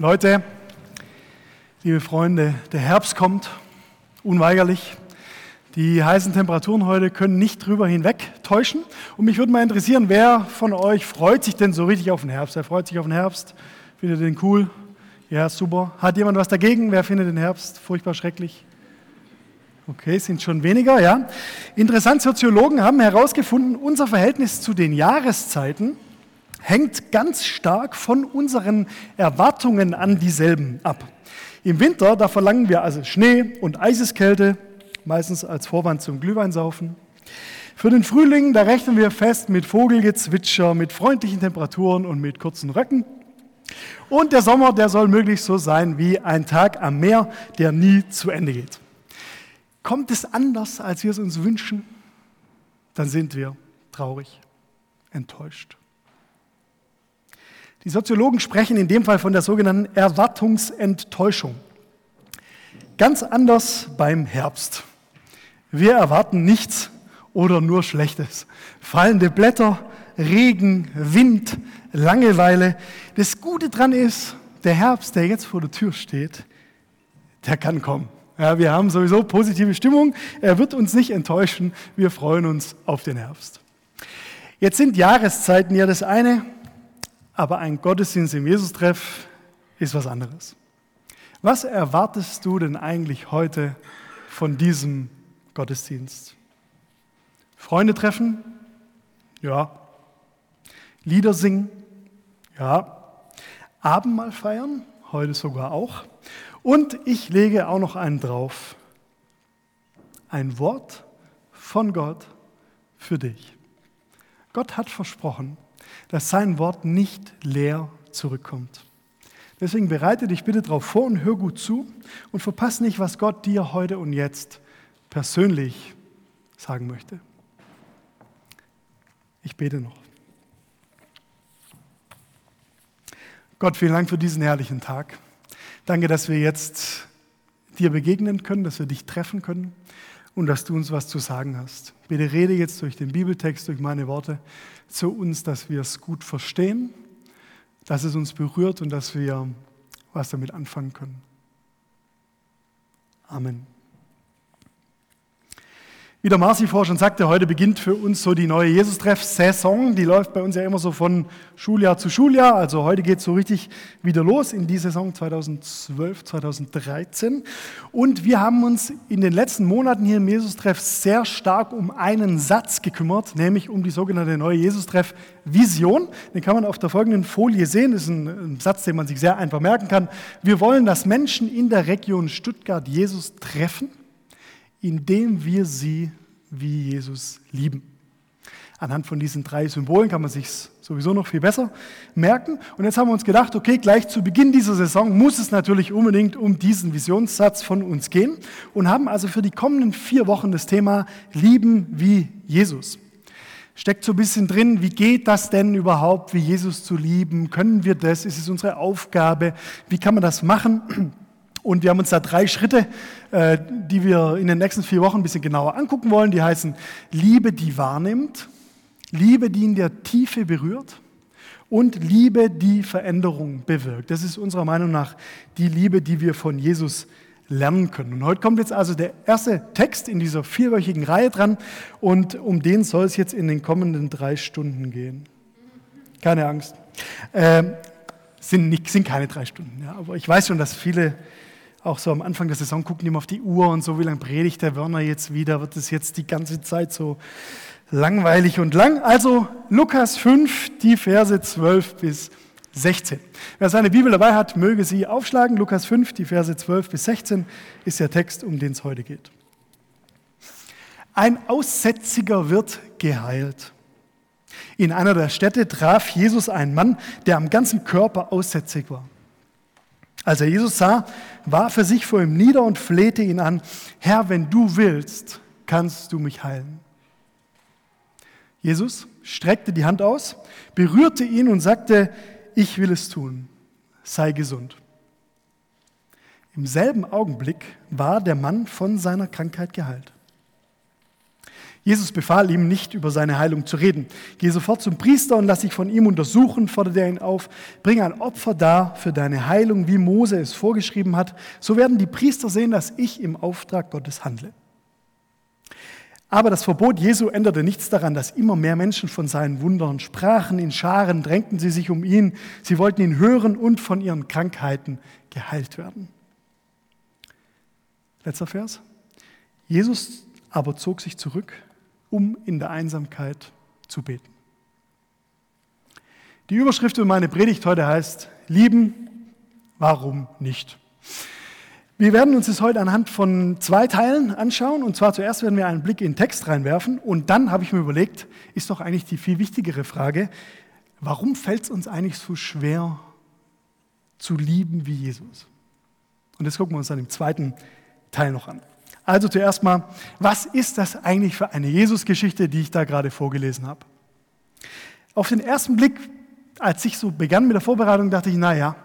Leute, liebe Freunde, der Herbst kommt, unweigerlich. Die heißen Temperaturen heute können nicht drüber hinweg täuschen. Und mich würde mal interessieren, wer von euch freut sich denn so richtig auf den Herbst? Wer freut sich auf den Herbst? Findet den cool? Ja, super. Hat jemand was dagegen? Wer findet den Herbst furchtbar schrecklich? Okay, sind schon weniger, ja. Interessant, Soziologen haben herausgefunden, unser Verhältnis zu den Jahreszeiten hängt ganz stark von unseren Erwartungen an dieselben ab. Im Winter, da verlangen wir also Schnee und Eiseskälte, meistens als Vorwand zum Glühweinsaufen. Für den Frühling, da rechnen wir fest mit Vogelgezwitscher, mit freundlichen Temperaturen und mit kurzen Röcken. Und der Sommer, der soll möglichst so sein wie ein Tag am Meer, der nie zu Ende geht. Kommt es anders, als wir es uns wünschen, dann sind wir traurig, enttäuscht. Die Soziologen sprechen in dem Fall von der sogenannten Erwartungsenttäuschung. Ganz anders beim Herbst. Wir erwarten nichts oder nur Schlechtes. Fallende Blätter, Regen, Wind, Langeweile. Das Gute dran ist, der Herbst, der jetzt vor der Tür steht, der kann kommen. Ja, wir haben sowieso positive Stimmung. Er wird uns nicht enttäuschen. Wir freuen uns auf den Herbst. Jetzt sind Jahreszeiten ja das eine, aber ein Gottesdienst im Jesus-Treff ist was anderes. Was erwartest du denn eigentlich heute von diesem Gottesdienst? Freunde treffen? Ja. Lieder singen? Ja. Abendmahl feiern? Heute sogar auch. Und ich lege auch noch einen drauf. Ein Wort von Gott für dich. Gott hat versprochen, dass sein Wort nicht leer zurückkommt. Deswegen bereite dich bitte darauf vor und hör gut zu und verpasse nicht, was Gott dir heute und jetzt persönlich sagen möchte. Ich bete noch. Gott, vielen Dank für diesen herrlichen Tag. Danke, dass wir jetzt dir begegnen können, dass wir dich treffen können und dass du uns was zu sagen hast. Bitte rede jetzt durch den Bibeltext, durch meine Worte zu uns, dass wir es gut verstehen, dass es uns berührt und dass wir was damit anfangen können. Amen. Wie der Marci vorher schon sagte, heute beginnt für uns so die neue Jesus-Treff-Saison. Die läuft bei uns ja immer so von Schuljahr zu Schuljahr. Also heute geht es so richtig wieder los in die Saison 2012, 2013. Und wir haben uns in den letzten Monaten hier im Jesus-Treff sehr stark um einen Satz gekümmert, nämlich um die sogenannte neue Jesus-Treff-Vision. Den kann man auf der folgenden Folie sehen. Das ist ein, ein Satz, den man sich sehr einfach merken kann. Wir wollen, dass Menschen in der Region Stuttgart Jesus treffen indem wir sie wie Jesus lieben. Anhand von diesen drei Symbolen kann man sich sowieso noch viel besser merken. Und jetzt haben wir uns gedacht, okay, gleich zu Beginn dieser Saison muss es natürlich unbedingt um diesen Visionssatz von uns gehen und haben also für die kommenden vier Wochen das Thema Lieben wie Jesus. Steckt so ein bisschen drin, wie geht das denn überhaupt, wie Jesus zu lieben? Können wir das? Ist es unsere Aufgabe? Wie kann man das machen? Und wir haben uns da drei Schritte, äh, die wir in den nächsten vier Wochen ein bisschen genauer angucken wollen. Die heißen Liebe, die wahrnimmt, Liebe, die in der Tiefe berührt und Liebe, die Veränderung bewirkt. Das ist unserer Meinung nach die Liebe, die wir von Jesus lernen können. Und heute kommt jetzt also der erste Text in dieser vierwöchigen Reihe dran und um den soll es jetzt in den kommenden drei Stunden gehen. Keine Angst. Äh, sind, sind keine drei Stunden, ja, aber ich weiß schon, dass viele auch so am Anfang der Saison gucken die immer auf die Uhr und so, wie lange predigt der Werner jetzt wieder? Wird es jetzt die ganze Zeit so langweilig und lang? Also Lukas 5, die Verse 12 bis 16. Wer seine Bibel dabei hat, möge sie aufschlagen. Lukas 5, die Verse 12 bis 16 ist der Text, um den es heute geht. Ein Aussätziger wird geheilt. In einer der Städte traf Jesus einen Mann, der am ganzen Körper aussätzig war. Als er Jesus sah, warf er sich vor ihm nieder und flehte ihn an, Herr, wenn du willst, kannst du mich heilen. Jesus streckte die Hand aus, berührte ihn und sagte, ich will es tun, sei gesund. Im selben Augenblick war der Mann von seiner Krankheit geheilt. Jesus befahl ihm nicht, über seine Heilung zu reden. Geh sofort zum Priester und lass dich von ihm untersuchen, forderte er ihn auf. Bring ein Opfer dar für deine Heilung, wie Mose es vorgeschrieben hat. So werden die Priester sehen, dass ich im Auftrag Gottes handle. Aber das Verbot Jesu änderte nichts daran, dass immer mehr Menschen von seinen Wundern sprachen. In Scharen drängten sie sich um ihn. Sie wollten ihn hören und von ihren Krankheiten geheilt werden. Letzter Vers. Jesus aber zog sich zurück um in der Einsamkeit zu beten. Die Überschrift für meine Predigt heute heißt, lieben, warum nicht? Wir werden uns das heute anhand von zwei Teilen anschauen. Und zwar zuerst werden wir einen Blick in den Text reinwerfen. Und dann habe ich mir überlegt, ist doch eigentlich die viel wichtigere Frage, warum fällt es uns eigentlich so schwer zu lieben wie Jesus? Und das gucken wir uns dann im zweiten Teil noch an. Also zuerst mal, was ist das eigentlich für eine Jesus-Geschichte, die ich da gerade vorgelesen habe? Auf den ersten Blick, als ich so begann mit der Vorbereitung, dachte ich, naja,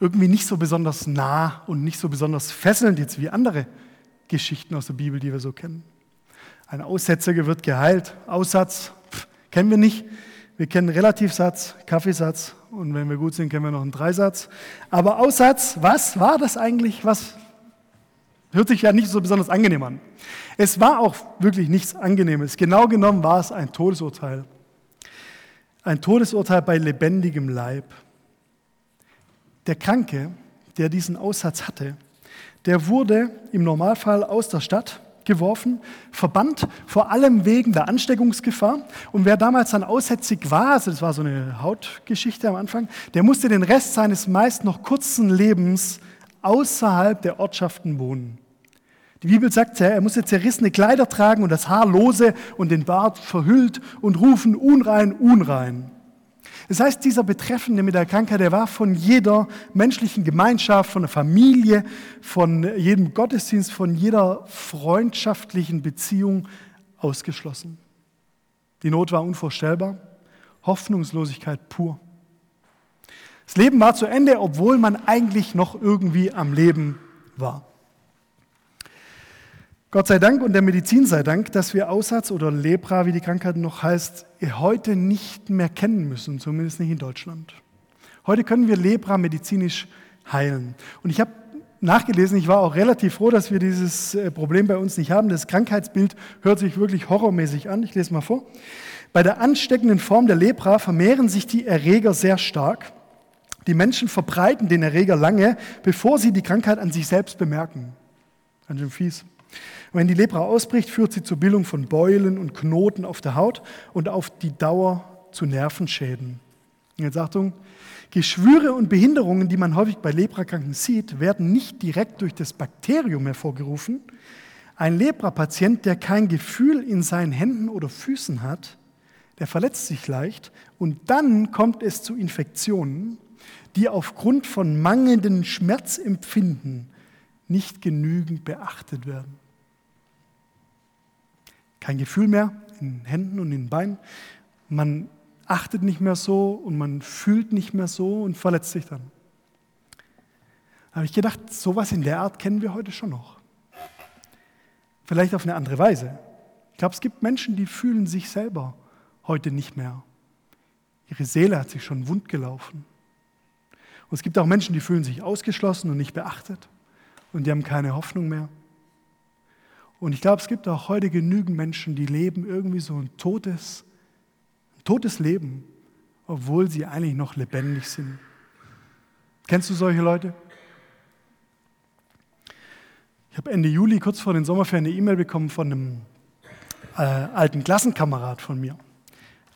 irgendwie nicht so besonders nah und nicht so besonders fesselnd jetzt wie andere Geschichten aus der Bibel, die wir so kennen. Ein Aussätziger wird geheilt, Aussatz pff, kennen wir nicht. Wir kennen Relativsatz, Kaffeesatz und wenn wir gut sind, kennen wir noch einen Dreisatz. Aber Aussatz, was war das eigentlich? Was Hört sich ja nicht so besonders angenehm an. Es war auch wirklich nichts Angenehmes. Genau genommen war es ein Todesurteil. Ein Todesurteil bei lebendigem Leib. Der Kranke, der diesen Aussatz hatte, der wurde im Normalfall aus der Stadt geworfen, verbannt, vor allem wegen der Ansteckungsgefahr. Und wer damals dann aussätzig war, also das war so eine Hautgeschichte am Anfang, der musste den Rest seines meist noch kurzen Lebens außerhalb der Ortschaften wohnen. Die Bibel sagt, er musste zerrissene Kleider tragen und das Haar lose und den Bart verhüllt und rufen, unrein, unrein. Das heißt, dieser Betreffende mit der Krankheit, der war von jeder menschlichen Gemeinschaft, von der Familie, von jedem Gottesdienst, von jeder freundschaftlichen Beziehung ausgeschlossen. Die Not war unvorstellbar, Hoffnungslosigkeit pur. Das Leben war zu Ende, obwohl man eigentlich noch irgendwie am Leben war. Gott sei Dank und der Medizin sei Dank, dass wir Aussatz oder Lepra, wie die Krankheit noch heißt, heute nicht mehr kennen müssen, zumindest nicht in Deutschland. Heute können wir Lepra medizinisch heilen. Und ich habe nachgelesen, ich war auch relativ froh, dass wir dieses äh, Problem bei uns nicht haben. Das Krankheitsbild hört sich wirklich horrormäßig an. Ich lese mal vor. Bei der ansteckenden Form der Lepra vermehren sich die Erreger sehr stark. Die Menschen verbreiten den Erreger lange, bevor sie die Krankheit an sich selbst bemerken. Ganz schön fies. Wenn die Lepra ausbricht, führt sie zur Bildung von Beulen und Knoten auf der Haut und auf die Dauer zu Nervenschäden. Jetzt Achtung, Geschwüre und Behinderungen, die man häufig bei Leprakranken sieht, werden nicht direkt durch das Bakterium hervorgerufen. Ein Lepra-Patient, der kein Gefühl in seinen Händen oder Füßen hat, der verletzt sich leicht und dann kommt es zu Infektionen, die aufgrund von mangelndem Schmerzempfinden nicht genügend beachtet werden kein Gefühl mehr in den Händen und in den Beinen. Man achtet nicht mehr so und man fühlt nicht mehr so und verletzt sich dann. Da habe ich gedacht, sowas in der Art kennen wir heute schon noch. Vielleicht auf eine andere Weise. Ich glaube, es gibt Menschen, die fühlen sich selber heute nicht mehr. Ihre Seele hat sich schon wund gelaufen. Und es gibt auch Menschen, die fühlen sich ausgeschlossen und nicht beachtet und die haben keine Hoffnung mehr. Und ich glaube, es gibt auch heute genügend Menschen, die leben irgendwie so ein totes, ein totes Leben, obwohl sie eigentlich noch lebendig sind. Kennst du solche Leute? Ich habe Ende Juli, kurz vor den Sommerferien, eine E-Mail bekommen von einem äh, alten Klassenkamerad von mir.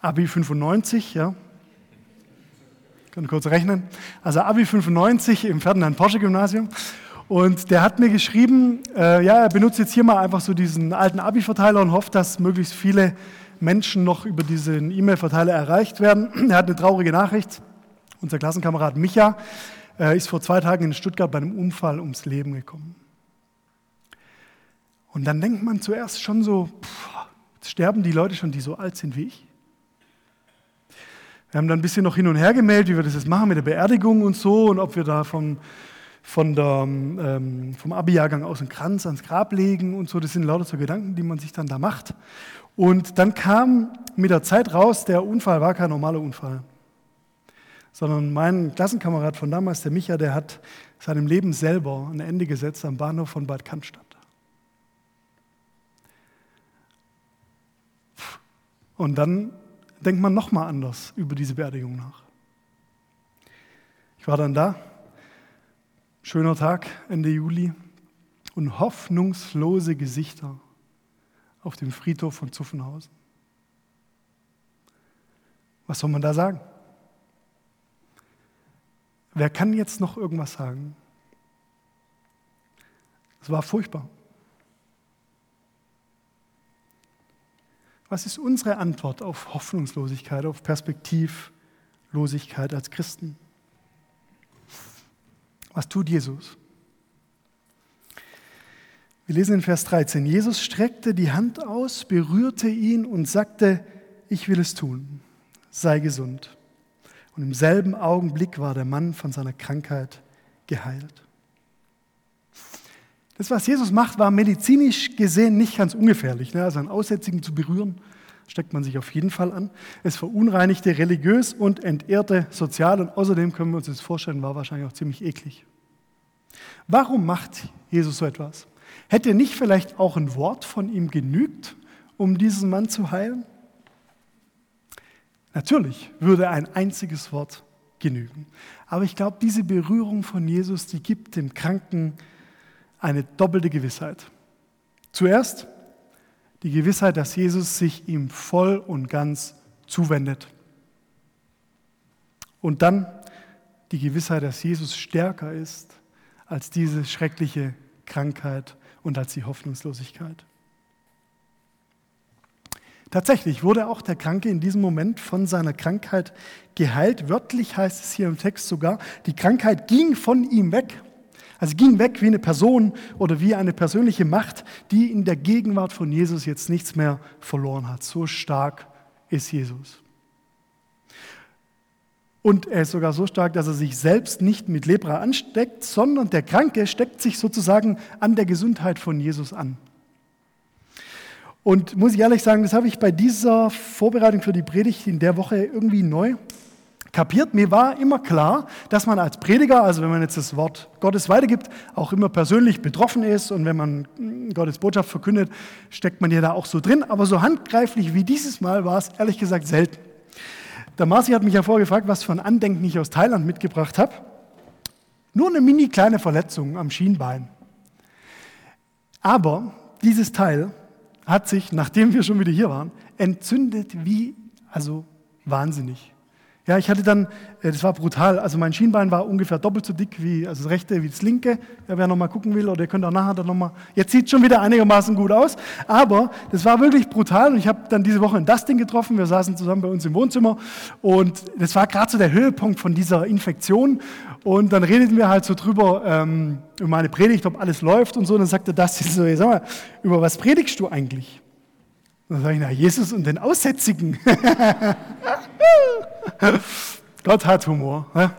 Abi 95, ja. Ich kann kurz rechnen. Also Abi 95 im Ferdinand Porsche Gymnasium. Und der hat mir geschrieben, äh, ja, er benutzt jetzt hier mal einfach so diesen alten Abi-Verteiler und hofft, dass möglichst viele Menschen noch über diesen E-Mail-Verteiler erreicht werden. Er hat eine traurige Nachricht. Unser Klassenkamerad Micha äh, ist vor zwei Tagen in Stuttgart bei einem Unfall ums Leben gekommen. Und dann denkt man zuerst schon so, pff, jetzt sterben die Leute schon, die so alt sind wie ich. Wir haben dann ein bisschen noch hin und her gemeldet, wie wir das jetzt machen mit der Beerdigung und so und ob wir da vom von der, ähm, vom Abi-Jahrgang aus einen Kranz ans Grab legen und so. Das sind lauter so Gedanken, die man sich dann da macht. Und dann kam mit der Zeit raus, der Unfall war kein normaler Unfall, sondern mein Klassenkamerad von damals, der Micha, der hat seinem Leben selber ein Ende gesetzt am Bahnhof von Bad Cannstatt. Und dann denkt man nochmal anders über diese Beerdigung nach. Ich war dann da, schöner Tag, Ende Juli, und hoffnungslose Gesichter auf dem Friedhof von Zuffenhausen. Was soll man da sagen? Wer kann jetzt noch irgendwas sagen? Es war furchtbar. Was ist unsere Antwort auf Hoffnungslosigkeit, auf Perspektivlosigkeit als Christen? Was tut Jesus? Wir lesen in Vers 13, Jesus streckte die Hand aus, berührte ihn und sagte, ich will es tun, sei gesund. Und im selben Augenblick war der Mann von seiner Krankheit geheilt. Das, was Jesus macht, war medizinisch gesehen nicht ganz ungefährlich. Ne? Also einen Aussätzigen zu berühren, steckt man sich auf jeden Fall an. Es verunreinigte religiös und entehrte sozial und außerdem können wir uns das vorstellen, war wahrscheinlich auch ziemlich eklig. Warum macht Jesus so etwas? Hätte nicht vielleicht auch ein Wort von ihm genügt, um diesen Mann zu heilen? Natürlich würde ein einziges Wort genügen. Aber ich glaube, diese Berührung von Jesus, die gibt dem Kranken eine doppelte Gewissheit. Zuerst die Gewissheit, dass Jesus sich ihm voll und ganz zuwendet. Und dann die Gewissheit, dass Jesus stärker ist als diese schreckliche Krankheit und als die Hoffnungslosigkeit. Tatsächlich wurde auch der Kranke in diesem Moment von seiner Krankheit geheilt. Wörtlich heißt es hier im Text sogar, die Krankheit ging von ihm weg. Also ging weg wie eine Person oder wie eine persönliche Macht, die in der Gegenwart von Jesus jetzt nichts mehr verloren hat. So stark ist Jesus. Und er ist sogar so stark, dass er sich selbst nicht mit Lepra ansteckt, sondern der Kranke steckt sich sozusagen an der Gesundheit von Jesus an. Und muss ich ehrlich sagen, das habe ich bei dieser Vorbereitung für die Predigt in der Woche irgendwie neu kapiert. Mir war immer klar, dass man als Prediger, also wenn man jetzt das Wort Gottes weitergibt, auch immer persönlich betroffen ist und wenn man Gottes Botschaft verkündet, steckt man ja da auch so drin. Aber so handgreiflich wie dieses Mal war es ehrlich gesagt selten. Der Marci hat mich ja vorgefragt, was für ein Andenken ich aus Thailand mitgebracht habe. Nur eine mini kleine Verletzung am Schienbein. Aber dieses Teil hat sich, nachdem wir schon wieder hier waren, entzündet wie, also wahnsinnig. Ja, ich hatte dann, äh, das war brutal, also mein Schienbein war ungefähr doppelt so dick wie also das rechte wie das linke. Ja, wer nochmal gucken will, oder ihr könnt auch nachher dann nochmal, jetzt sieht es schon wieder einigermaßen gut aus, aber das war wirklich brutal und ich habe dann diese Woche ein Dustin getroffen, wir saßen zusammen bei uns im Wohnzimmer und das war gerade so der Höhepunkt von dieser Infektion. Und dann redeten wir halt so drüber, ähm, über meine Predigt, ob alles läuft und so. Und dann sagte Dustin so, sag mal, über was predigst du eigentlich? Dann sage ich, na, Jesus und den Aussätzigen. Gott hat Humor. Ne?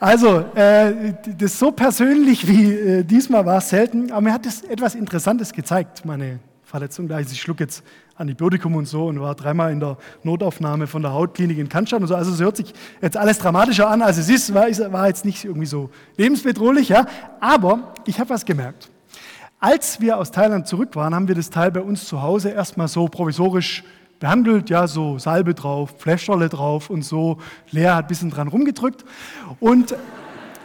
Also, äh, das so persönlich wie äh, diesmal war es selten, aber mir hat das etwas Interessantes gezeigt, meine Verletzung. Da ich schluck jetzt Antibiotikum und so und war dreimal in der Notaufnahme von der Hautklinik in Cannstatt und so. Also, es hört sich jetzt alles dramatischer an, als es ist. War, war jetzt nicht irgendwie so lebensbedrohlich, ja. Aber ich habe was gemerkt. Als wir aus Thailand zurück waren, haben wir das Teil bei uns zu Hause erstmal so provisorisch behandelt, ja, so Salbe drauf, Fläschrolle drauf und so. Lea hat ein bisschen dran rumgedrückt. Und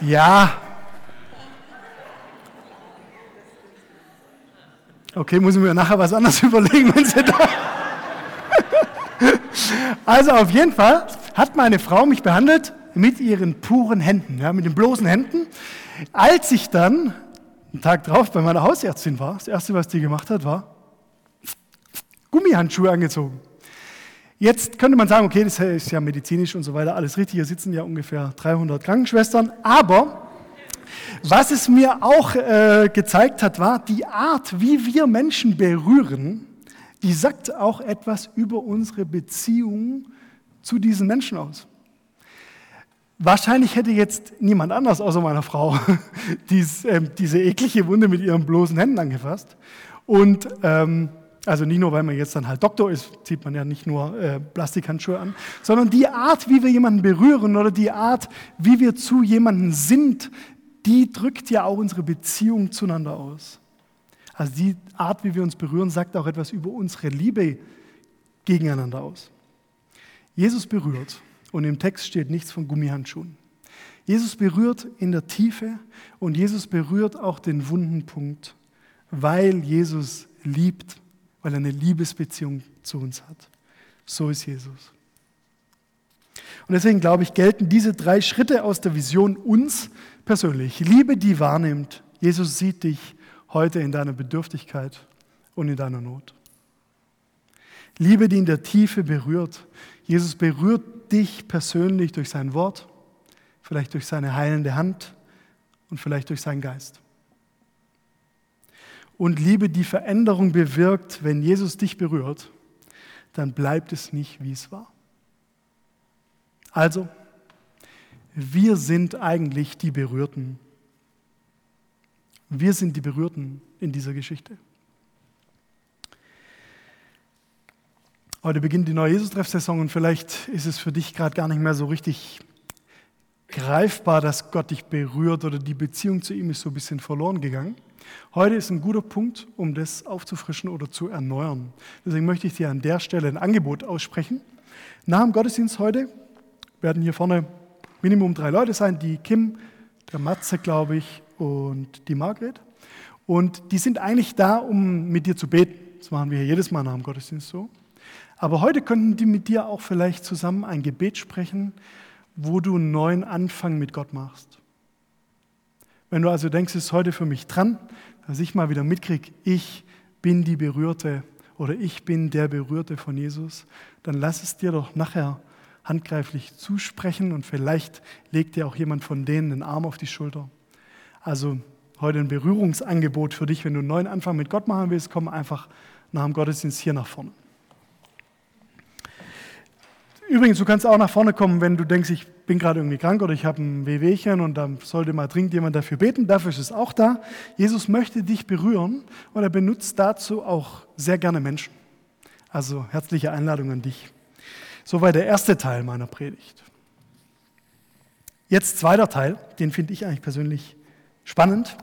ja, okay, muss ich mir nachher was anderes überlegen, wenn sie da. also auf jeden Fall hat meine Frau mich behandelt mit ihren puren Händen, ja, mit den bloßen Händen. Als ich dann einen Tag drauf bei meiner Hausärztin war, das Erste, was die gemacht hat, war Gummihandschuhe angezogen. Jetzt könnte man sagen, okay, das ist ja medizinisch und so weiter, alles richtig, hier sitzen ja ungefähr 300 Krankenschwestern, aber was es mir auch äh, gezeigt hat, war die Art, wie wir Menschen berühren, die sagt auch etwas über unsere Beziehung zu diesen Menschen aus. Wahrscheinlich hätte jetzt niemand anders außer meiner Frau dies, äh, diese eklige Wunde mit ihren bloßen Händen angefasst. Und ähm, also nicht nur, weil man jetzt dann halt Doktor ist, zieht man ja nicht nur äh, Plastikhandschuhe an, sondern die Art, wie wir jemanden berühren oder die Art, wie wir zu jemandem sind, die drückt ja auch unsere Beziehung zueinander aus. Also die Art, wie wir uns berühren, sagt auch etwas über unsere Liebe gegeneinander aus. Jesus berührt und im Text steht nichts von Gummihandschuhen. Jesus berührt in der Tiefe und Jesus berührt auch den wunden Punkt, weil Jesus liebt, weil er eine Liebesbeziehung zu uns hat. So ist Jesus. Und deswegen glaube ich, gelten diese drei Schritte aus der Vision uns persönlich. Liebe, die wahrnimmt. Jesus sieht dich heute in deiner Bedürftigkeit und in deiner Not. Liebe, die in der Tiefe berührt. Jesus berührt dich persönlich durch sein Wort, vielleicht durch seine heilende Hand und vielleicht durch seinen Geist. Und Liebe, die Veränderung bewirkt, wenn Jesus dich berührt, dann bleibt es nicht, wie es war. Also, wir sind eigentlich die Berührten. Wir sind die Berührten in dieser Geschichte. Heute beginnt die neue Jesus-Treff-Saison und vielleicht ist es für dich gerade gar nicht mehr so richtig greifbar, dass Gott dich berührt oder die Beziehung zu ihm ist so ein bisschen verloren gegangen. Heute ist ein guter Punkt, um das aufzufrischen oder zu erneuern. Deswegen möchte ich dir an der Stelle ein Angebot aussprechen. Nach dem Gottesdienst heute werden hier vorne Minimum drei Leute sein, die Kim, der Matze, glaube ich, und die Margret. Und die sind eigentlich da, um mit dir zu beten. Das machen wir jedes Mal nach dem Gottesdienst so. Aber heute könnten die mit dir auch vielleicht zusammen ein Gebet sprechen, wo du einen neuen Anfang mit Gott machst. Wenn du also denkst, es ist heute für mich dran, dass ich mal wieder mitkriege, ich bin die Berührte oder ich bin der Berührte von Jesus, dann lass es dir doch nachher handgreiflich zusprechen und vielleicht legt dir auch jemand von denen einen Arm auf die Schulter. Also heute ein Berührungsangebot für dich, wenn du einen neuen Anfang mit Gott machen willst, komm einfach nach dem Gottesdienst hier nach vorne. Übrigens, du kannst auch nach vorne kommen, wenn du denkst, ich bin gerade irgendwie krank oder ich habe ein Wehwehchen und dann sollte mal dringend jemand dafür beten. Dafür ist es auch da. Jesus möchte dich berühren und er benutzt dazu auch sehr gerne Menschen. Also herzliche Einladung an dich. Soweit der erste Teil meiner Predigt. Jetzt zweiter Teil, den finde ich eigentlich persönlich spannend.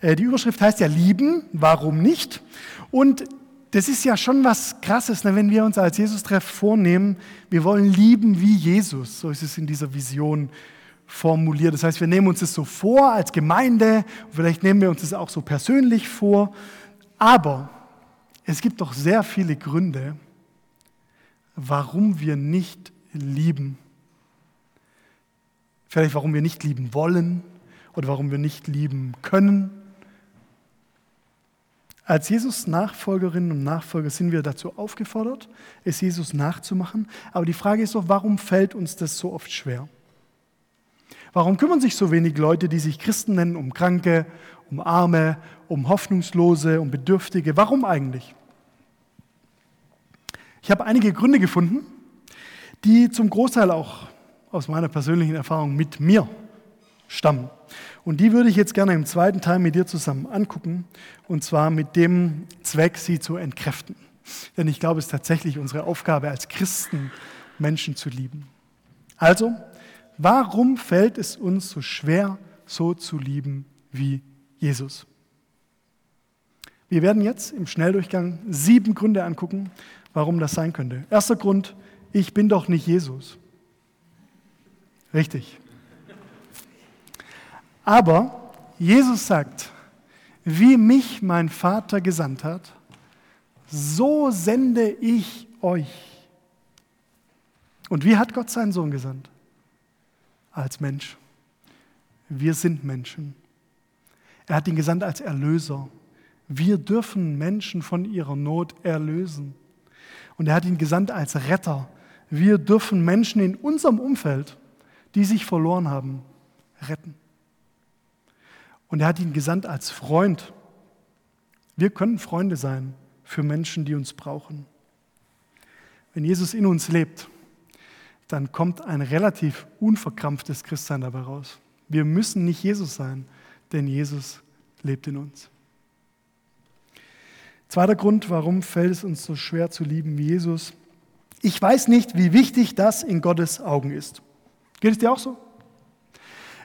Äh, die Überschrift heißt ja lieben, warum nicht? Und das ist ja schon was Krasses, ne, wenn wir uns als Jesus-Treff vornehmen, wir wollen lieben wie Jesus. So ist es in dieser Vision formuliert. Das heißt, wir nehmen uns das so vor als Gemeinde, vielleicht nehmen wir uns das auch so persönlich vor, aber es gibt doch sehr viele Gründe, warum wir nicht lieben. Vielleicht warum wir nicht lieben wollen oder warum wir nicht lieben können als Jesus Nachfolgerinnen und Nachfolger sind wir dazu aufgefordert, es Jesus nachzumachen. Aber die Frage ist doch, warum fällt uns das so oft schwer? Warum kümmern sich so wenig Leute, die sich Christen nennen, um Kranke, um Arme, um Hoffnungslose, um Bedürftige? Warum eigentlich? Ich habe einige Gründe gefunden, die zum Großteil auch aus meiner persönlichen Erfahrung mit mir stammen. Und die würde ich jetzt gerne im zweiten Teil mit dir zusammen angucken, und zwar mit dem Zweck, sie zu entkräften. Denn ich glaube, es ist tatsächlich unsere Aufgabe als Christen, Menschen zu lieben. Also, warum fällt es uns so schwer, so zu lieben wie Jesus? Wir werden jetzt im Schnelldurchgang sieben Gründe angucken, warum das sein könnte. Erster Grund, ich bin doch nicht Jesus. Richtig. Aber Jesus sagt, wie mich mein Vater gesandt hat, so sende ich euch. Und wie hat Gott seinen Sohn gesandt? Als Mensch. Wir sind Menschen. Er hat ihn gesandt als Erlöser. Wir dürfen Menschen von ihrer Not erlösen. Und er hat ihn gesandt als Retter. Wir dürfen Menschen in unserem Umfeld, die sich verloren haben, retten. Und er hat ihn gesandt als Freund. Wir können Freunde sein für Menschen, die uns brauchen. Wenn Jesus in uns lebt, dann kommt ein relativ unverkrampftes Christsein dabei raus. Wir müssen nicht Jesus sein, denn Jesus lebt in uns. Zweiter Grund, warum fällt es uns so schwer zu lieben wie Jesus? Ich weiß nicht, wie wichtig das in Gottes Augen ist. Geht es dir auch so?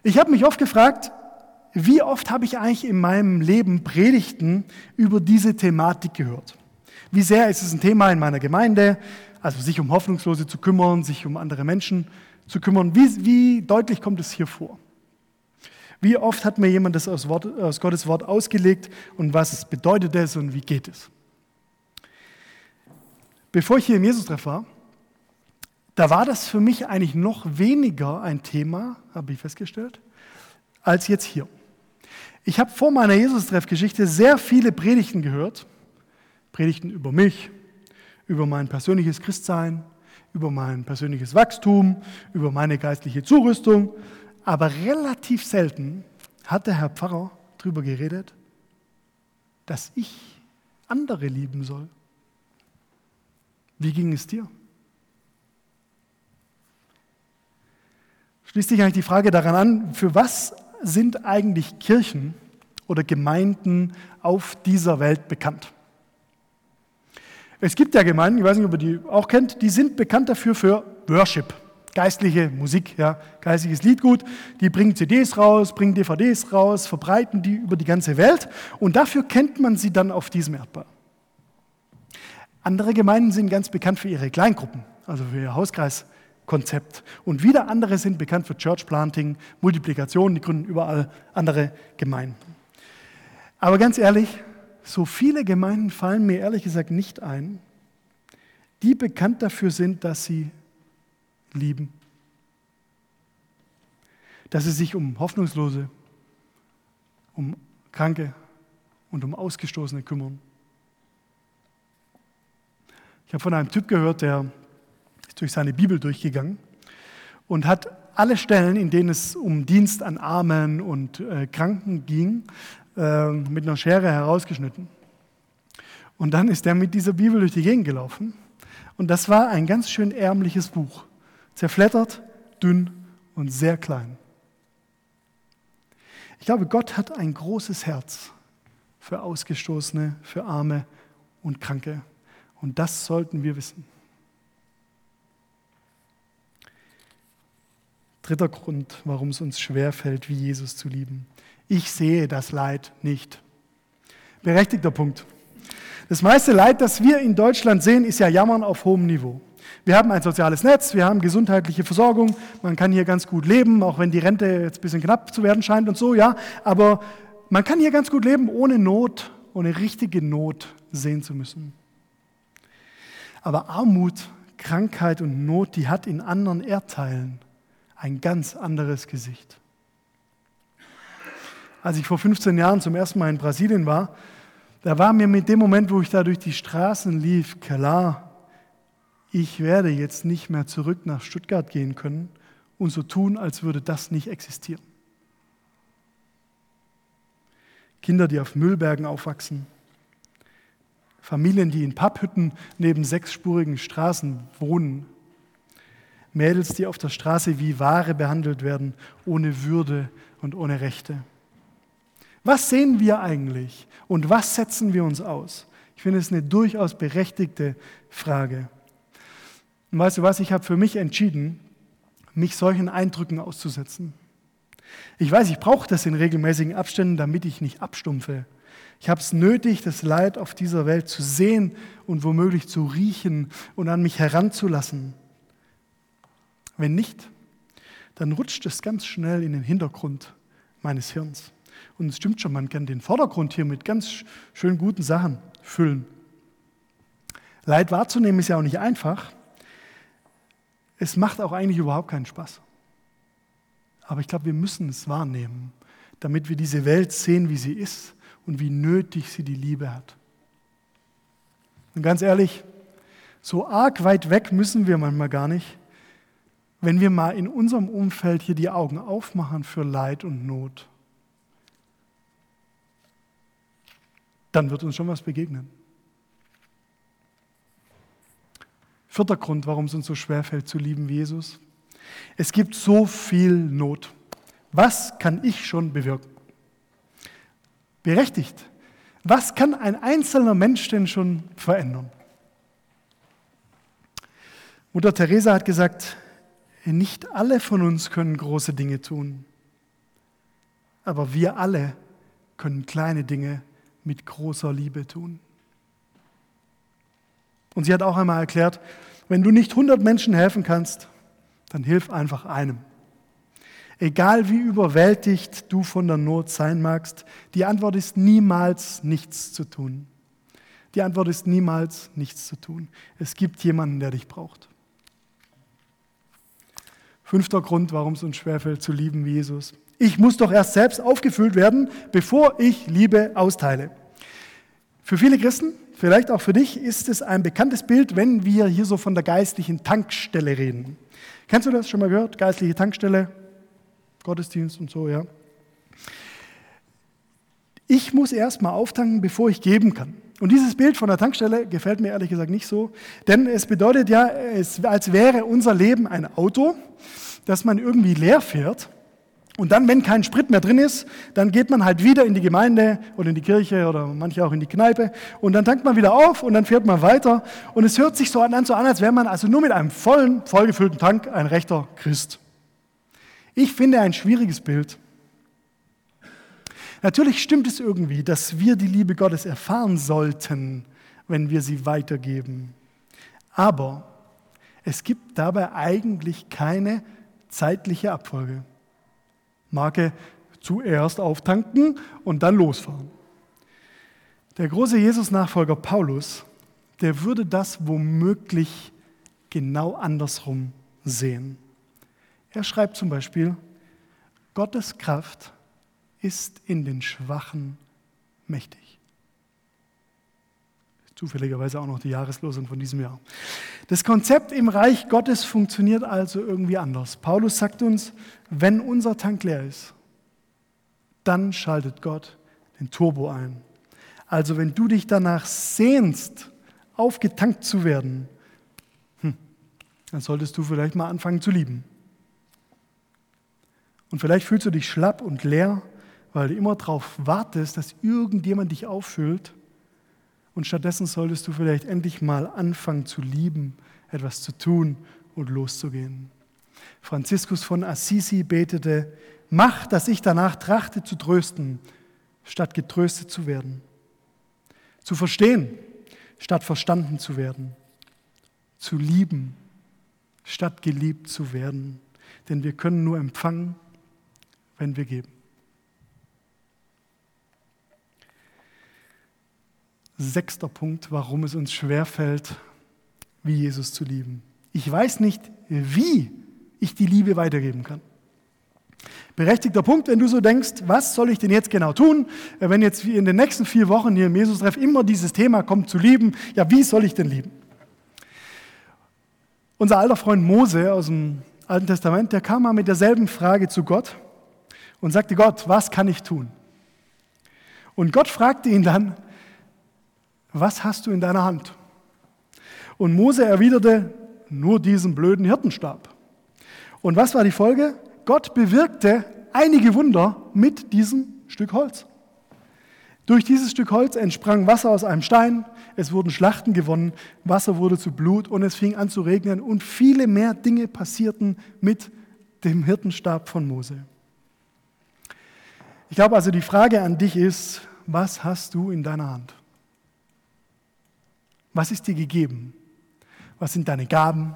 Ich habe mich oft gefragt, wie oft habe ich eigentlich in meinem Leben Predigten über diese Thematik gehört? Wie sehr ist es ein Thema in meiner Gemeinde? Also sich um Hoffnungslose zu kümmern, sich um andere Menschen zu kümmern. Wie, wie deutlich kommt es hier vor? Wie oft hat mir jemand das aus, Wort, aus Gottes Wort ausgelegt und was bedeutet es und wie geht es? Bevor ich hier im Jesus-Treff war, da war das für mich eigentlich noch weniger ein Thema, habe ich festgestellt, als jetzt hier. Ich habe vor meiner Jesus-Treff-Geschichte sehr viele Predigten gehört, Predigten über mich, über mein persönliches Christsein, über mein persönliches Wachstum, über meine geistliche Zurüstung. Aber relativ selten hat der Herr Pfarrer darüber geredet, dass ich andere lieben soll. Wie ging es dir? Schließt sich eigentlich die Frage daran an, für was sind eigentlich Kirchen oder Gemeinden auf dieser Welt bekannt? Es gibt ja Gemeinden, ich weiß nicht, ob ihr die auch kennt, die sind bekannt dafür für Worship, geistliche Musik, ja, geistliches Liedgut. Die bringen CDs raus, bringen DVDs raus, verbreiten die über die ganze Welt und dafür kennt man sie dann auf diesem Erdball. Andere Gemeinden sind ganz bekannt für ihre Kleingruppen, also für ihr Hauskreiskonzept. Und wieder andere sind bekannt für Church Planting, Multiplikation, die gründen überall andere Gemeinden. Aber ganz ehrlich, so viele Gemeinden fallen mir ehrlich gesagt nicht ein, die bekannt dafür sind, dass sie lieben. Dass sie sich um Hoffnungslose, um Kranke und um Ausgestoßene kümmern. Ich habe von einem Typ gehört, der durch seine Bibel durchgegangen und hat alle Stellen, in denen es um Dienst an Armen und äh, Kranken ging, äh, mit einer Schere herausgeschnitten. Und dann ist er mit dieser Bibel durch die Gegend gelaufen. Und das war ein ganz schön ärmliches Buch. Zerflettert, dünn und sehr klein. Ich glaube, Gott hat ein großes Herz für Ausgestoßene, für Arme und Kranke. Und das sollten wir wissen. Dritter Grund, warum es uns schwerfällt, wie Jesus zu lieben. Ich sehe das Leid nicht. Berechtigter Punkt. Das meiste Leid, das wir in Deutschland sehen, ist ja Jammern auf hohem Niveau. Wir haben ein soziales Netz, wir haben gesundheitliche Versorgung, man kann hier ganz gut leben, auch wenn die Rente jetzt ein bisschen knapp zu werden scheint und so, ja. Aber man kann hier ganz gut leben, ohne Not, ohne richtige Not sehen zu müssen. Aber Armut, Krankheit und Not, die hat in anderen Erdteilen ein ganz anderes Gesicht. Als ich vor 15 Jahren zum ersten Mal in Brasilien war, da war mir mit dem Moment, wo ich da durch die Straßen lief, klar, ich werde jetzt nicht mehr zurück nach Stuttgart gehen können und so tun, als würde das nicht existieren. Kinder, die auf Müllbergen aufwachsen, Familien, die in Papphütten neben sechsspurigen Straßen wohnen, Mädels, die auf der Straße wie Ware behandelt werden, ohne Würde und ohne Rechte. Was sehen wir eigentlich und was setzen wir uns aus? Ich finde es eine durchaus berechtigte Frage. Und weißt du was, ich habe für mich entschieden, mich solchen Eindrücken auszusetzen. Ich weiß, ich brauche das in regelmäßigen Abständen, damit ich nicht abstumpfe. Ich habe es nötig, das Leid auf dieser Welt zu sehen und womöglich zu riechen und an mich heranzulassen. Wenn nicht, dann rutscht es ganz schnell in den Hintergrund meines Hirns. Und es stimmt schon, man kann den Vordergrund hier mit ganz schön guten Sachen füllen. Leid wahrzunehmen ist ja auch nicht einfach. Es macht auch eigentlich überhaupt keinen Spaß. Aber ich glaube, wir müssen es wahrnehmen, damit wir diese Welt sehen, wie sie ist und wie nötig sie die Liebe hat. Und ganz ehrlich, so arg weit weg müssen wir manchmal gar nicht, wenn wir mal in unserem Umfeld hier die Augen aufmachen für Leid und Not. dann wird uns schon was begegnen. Vierter Grund, warum es uns so schwer fällt zu lieben wie Jesus. Es gibt so viel Not. Was kann ich schon bewirken? Berechtigt. Was kann ein einzelner Mensch denn schon verändern? Mutter Teresa hat gesagt, nicht alle von uns können große Dinge tun, aber wir alle können kleine Dinge mit großer Liebe tun. Und sie hat auch einmal erklärt, wenn du nicht 100 Menschen helfen kannst, dann hilf einfach einem. Egal wie überwältigt du von der Not sein magst, die Antwort ist niemals nichts zu tun. Die Antwort ist niemals nichts zu tun. Es gibt jemanden, der dich braucht. Fünfter Grund, warum es uns schwerfällt zu lieben wie Jesus. Ich muss doch erst selbst aufgefüllt werden, bevor ich Liebe austeile. Für viele Christen, vielleicht auch für dich, ist es ein bekanntes Bild, wenn wir hier so von der geistlichen Tankstelle reden. Kennst du das schon mal gehört? Geistliche Tankstelle, Gottesdienst und so, ja. Ich muss erst mal auftanken, bevor ich geben kann. Und dieses Bild von der Tankstelle gefällt mir ehrlich gesagt nicht so, denn es bedeutet ja, es, als wäre unser Leben ein Auto, das man irgendwie leer fährt und dann, wenn kein Sprit mehr drin ist, dann geht man halt wieder in die Gemeinde oder in die Kirche oder manche auch in die Kneipe und dann tankt man wieder auf und dann fährt man weiter. Und es hört sich so an, so an als wäre man also nur mit einem vollen, vollgefüllten Tank ein rechter Christ. Ich finde ein schwieriges Bild. Natürlich stimmt es irgendwie, dass wir die Liebe Gottes erfahren sollten, wenn wir sie weitergeben. Aber es gibt dabei eigentlich keine zeitliche Abfolge. Marke zuerst auftanken und dann losfahren. Der große Jesus-Nachfolger Paulus, der würde das womöglich genau andersrum sehen. Er schreibt zum Beispiel, Gottes Kraft ist in den Schwachen mächtig. Zufälligerweise auch noch die Jahreslosung von diesem Jahr. Das Konzept im Reich Gottes funktioniert also irgendwie anders. Paulus sagt uns, wenn unser Tank leer ist, dann schaltet Gott den Turbo ein. Also wenn du dich danach sehnst, aufgetankt zu werden, hm, dann solltest du vielleicht mal anfangen zu lieben. Und vielleicht fühlst du dich schlapp und leer, weil du immer darauf wartest, dass irgendjemand dich auffüllt. Und stattdessen solltest du vielleicht endlich mal anfangen zu lieben, etwas zu tun und loszugehen. Franziskus von Assisi betete, mach, dass ich danach trachte zu trösten, statt getröstet zu werden. Zu verstehen, statt verstanden zu werden. Zu lieben, statt geliebt zu werden. Denn wir können nur empfangen, wenn wir geben. Sechster Punkt, warum es uns schwerfällt, wie Jesus zu lieben. Ich weiß nicht, wie ich die Liebe weitergeben kann. Berechtigter Punkt, wenn du so denkst, was soll ich denn jetzt genau tun, äh, wenn jetzt in den nächsten vier Wochen hier im Jesus-Treff immer dieses Thema kommt zu lieben, ja, wie soll ich denn lieben? Unser alter Freund Mose aus dem Alten Testament, der kam mal mit derselben Frage zu Gott und sagte, Gott, was kann ich tun? Und Gott fragte ihn dann, was hast du in deiner Hand? Und Mose erwiderte, nur diesen blöden Hirtenstab. Und was war die Folge? Gott bewirkte einige Wunder mit diesem Stück Holz. Durch dieses Stück Holz entsprang Wasser aus einem Stein, es wurden Schlachten gewonnen, Wasser wurde zu Blut und es fing an zu regnen und viele mehr Dinge passierten mit dem Hirtenstab von Mose. Ich glaube also, die Frage an dich ist, was hast du in deiner Hand? Was ist dir gegeben? Was sind deine Gaben?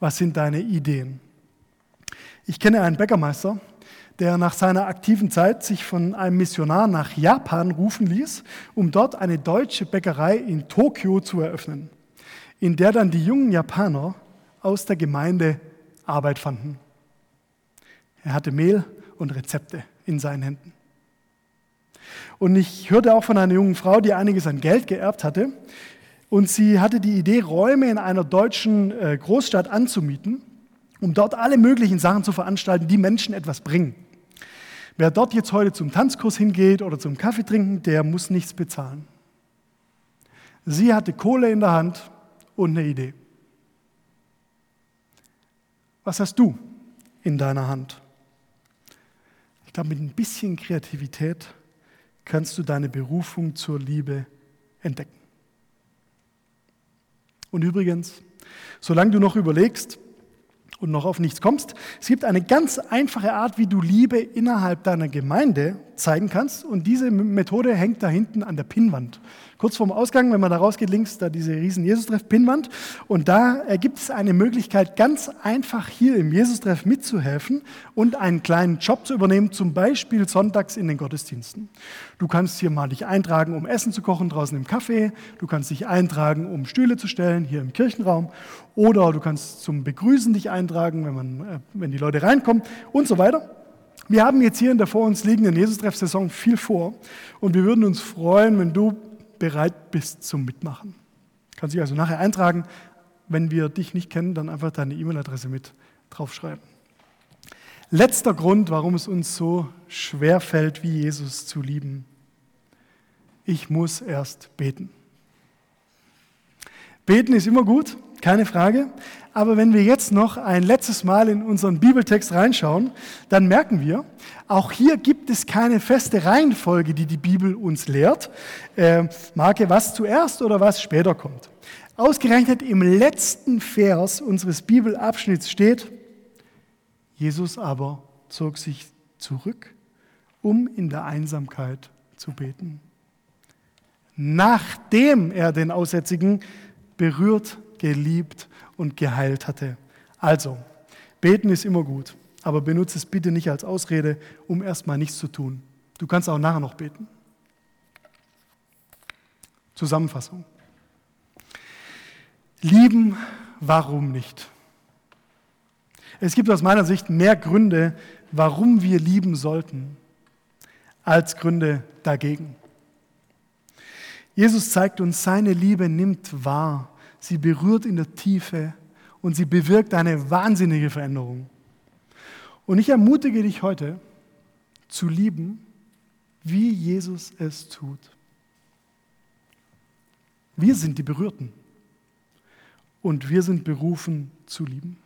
Was sind deine Ideen? Ich kenne einen Bäckermeister, der nach seiner aktiven Zeit sich von einem Missionar nach Japan rufen ließ, um dort eine deutsche Bäckerei in Tokio zu eröffnen, in der dann die jungen Japaner aus der Gemeinde Arbeit fanden. Er hatte Mehl und Rezepte in seinen Händen. Und ich hörte auch von einer jungen Frau, die einiges an Geld geerbt hatte. Und sie hatte die Idee, Räume in einer deutschen äh, Großstadt anzumieten um dort alle möglichen Sachen zu veranstalten, die Menschen etwas bringen. Wer dort jetzt heute zum Tanzkurs hingeht oder zum Kaffee trinken, der muss nichts bezahlen. Sie hatte Kohle in der Hand und eine Idee. Was hast du in deiner Hand? Ich glaube, mit ein bisschen Kreativität kannst du deine Berufung zur Liebe entdecken. Und übrigens, solange du noch überlegst, und noch auf nichts kommst. Es gibt eine ganz einfache Art, wie du Liebe innerhalb deiner Gemeinde zeigen kannst. Und diese Methode hängt da hinten an der Pinnwand. Kurz vorm Ausgang, wenn man da rausgeht, links da diese riesen Jesus-Treff-Pinnwand. Und da ergibt es eine Möglichkeit, ganz einfach hier im Jesus-Treff mitzuhelfen und einen kleinen Job zu übernehmen, zum Beispiel sonntags in den Gottesdiensten. Du kannst hier mal dich eintragen, um Essen zu kochen draußen im Café. Du kannst dich eintragen, um Stühle zu stellen hier im Kirchenraum. Oder du kannst zum Begrüßen dich eintragen, wenn, man, äh, wenn die Leute reinkommen und so weiter. Wir haben jetzt hier in der vor uns liegenden Jesus-Treff-Saison viel vor und wir würden uns freuen, wenn du bereit bist zum Mitmachen. Du kannst dich also nachher eintragen. Wenn wir dich nicht kennen, dann einfach deine E-Mail-Adresse mit draufschreiben. Letzter Grund, warum es uns so schwer fällt, wie Jesus zu lieben. Ich muss erst beten. Beten ist immer gut, keine Frage. Aber wenn wir jetzt noch ein letztes Mal in unseren Bibeltext reinschauen, dann merken wir, auch hier gibt es keine feste Reihenfolge, die die Bibel uns lehrt. Äh, Marke, was zuerst oder was später kommt. Ausgerechnet im letzten Vers unseres Bibelabschnitts steht, Jesus aber zog sich zurück, um in der Einsamkeit zu beten. Nachdem er den Aussätzigen berührt geliebt und geheilt hatte. Also, beten ist immer gut, aber benutze es bitte nicht als Ausrede, um erstmal nichts zu tun. Du kannst auch nachher noch beten. Zusammenfassung. Lieben, warum nicht? Es gibt aus meiner Sicht mehr Gründe, warum wir lieben sollten, als Gründe dagegen. Jesus zeigt uns, seine Liebe nimmt wahr, sie berührt in der Tiefe und sie bewirkt eine wahnsinnige Veränderung. Und ich ermutige dich heute zu lieben, wie Jesus es tut. Wir sind die Berührten und wir sind berufen zu lieben.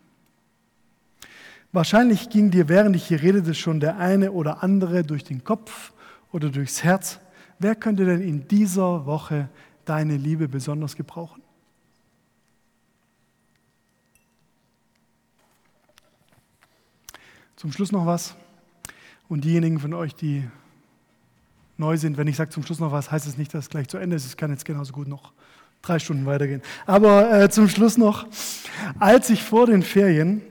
Wahrscheinlich ging dir, während ich hier redete, schon der eine oder andere durch den Kopf oder durchs Herz. Wer könnte denn in dieser Woche deine Liebe besonders gebrauchen? Zum Schluss noch was. Und diejenigen von euch, die neu sind, wenn ich sage zum Schluss noch was, heißt es nicht, dass es gleich zu Ende ist. Es kann jetzt genauso gut noch drei Stunden weitergehen. Aber äh, zum Schluss noch, als ich vor den Ferien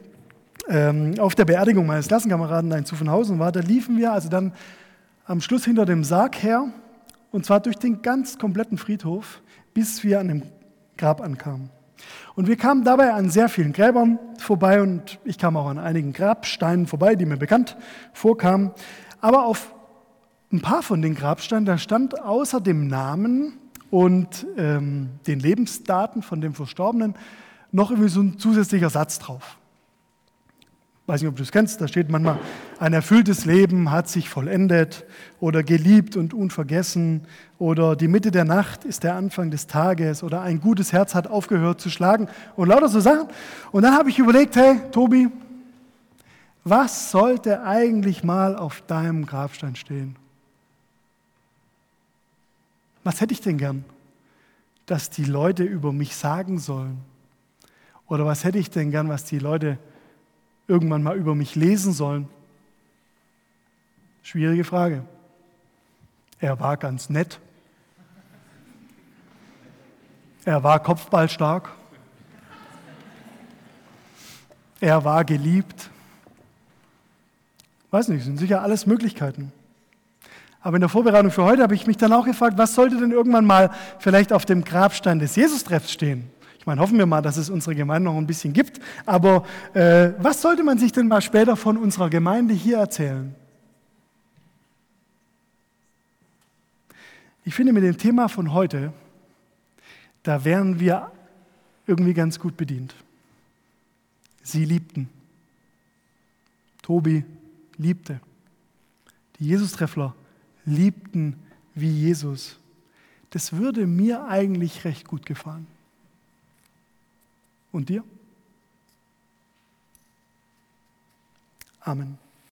ähm, auf der Beerdigung meines Klassenkameraden in Zuffenhausen war, da liefen wir also dann am Schluss hinter dem Sarg her und zwar durch den ganz kompletten Friedhof, bis wir an dem Grab ankamen. Und wir kamen dabei an sehr vielen Gräbern vorbei und ich kam auch an einigen Grabsteinen vorbei, die mir bekannt vorkamen. Aber auf ein paar von den Grabsteinen, da stand außer dem Namen und ähm, den Lebensdaten von dem Verstorbenen noch irgendwie so ein zusätzlicher Satz drauf weiß nicht, ob du es kennst, da steht manchmal, ein erfülltes Leben hat sich vollendet oder geliebt und unvergessen oder die Mitte der Nacht ist der Anfang des Tages oder ein gutes Herz hat aufgehört zu schlagen und lauter so Sachen. Und dann habe ich überlegt, hey, Tobi, was sollte eigentlich mal auf deinem Grabstein stehen? Was hätte ich denn gern, dass die Leute über mich sagen sollen? Oder was hätte ich denn gern, was die Leute irgendwann mal über mich lesen sollen? Schwierige Frage. Er war ganz nett. Er war kopfballstark. Er war geliebt. Weiß nicht, sind sicher alles Möglichkeiten. Aber in der Vorbereitung für heute habe ich mich dann auch gefragt, was sollte denn irgendwann mal vielleicht auf dem Grabstein des Jesus-Treffs stehen? Ich meine, hoffen wir mal, dass es unsere Gemeinde noch ein bisschen gibt. Aber äh, was sollte man sich denn mal später von unserer Gemeinde hier erzählen? Ich finde, mit dem Thema von heute, da wären wir irgendwie ganz gut bedient. Sie liebten. Tobi liebte. Die Jesus-Treffler liebten wie Jesus. Das würde mir eigentlich recht gut gefallen. Und dir? Amen.